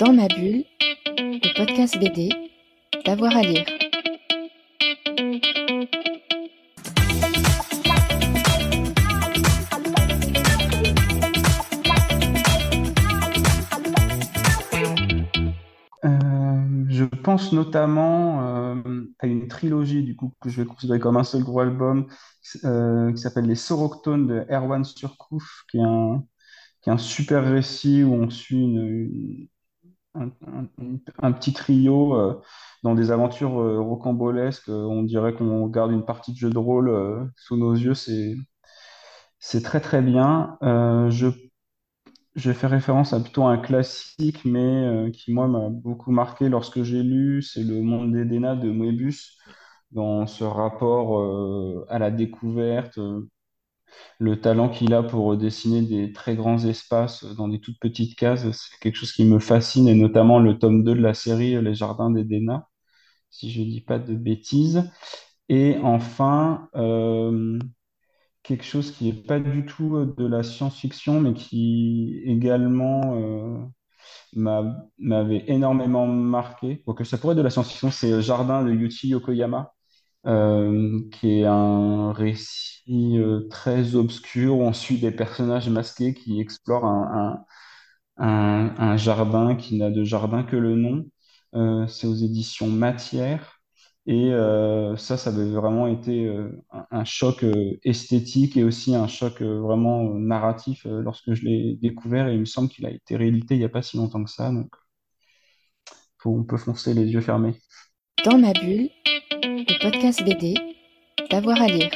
Dans ma bulle, le podcast BD, d'avoir à lire. Euh, je pense notamment euh, à une trilogie du coup que je vais considérer comme un seul gros album euh, qui s'appelle Les Soroctones de Erwan Surkouf, qui est un, super récit où on suit une- un, petit trio euh, dans des aventures euh, rocambolesques. Euh, On dirait qu'on regarde une partie de jeu de rôle sous nos yeux. C'est, très très bien. Je je faire référence à plutôt un classique, mais qui, moi, m'a beaucoup marqué lorsque j'ai lu, c'est Le Monde d'Edena de Moebius, dans ce rapport à la découverte, le talent qu'il a pour dessiner des très grands espaces dans des toutes petites cases, c'est quelque chose qui me fascine, et notamment le tome 2 de la série Les Jardins d'Edena, si je ne dis pas de bêtises. Et enfin, euh, quelque chose qui n'est pas du tout euh, de la science-fiction, mais qui également euh, m'a- m'avait énormément marqué. que ça pourrait être de la science-fiction, c'est euh, Jardin de Yuichi Yokoyama, euh, qui est un récit euh, très obscur où on suit des personnages masqués qui explorent un, un, jardin qui n'a de jardin que le nom. Euh, c'est aux éditions Matière. Et ça, ça avait vraiment été un, choc esthétique et aussi un choc vraiment narratif lorsque je l'ai découvert. Et il me semble qu'il a été réédité il n'y a pas si longtemps que ça. Donc, on peut foncer les yeux fermés. Dans ma bulle, le podcast BD, d'avoir à lire.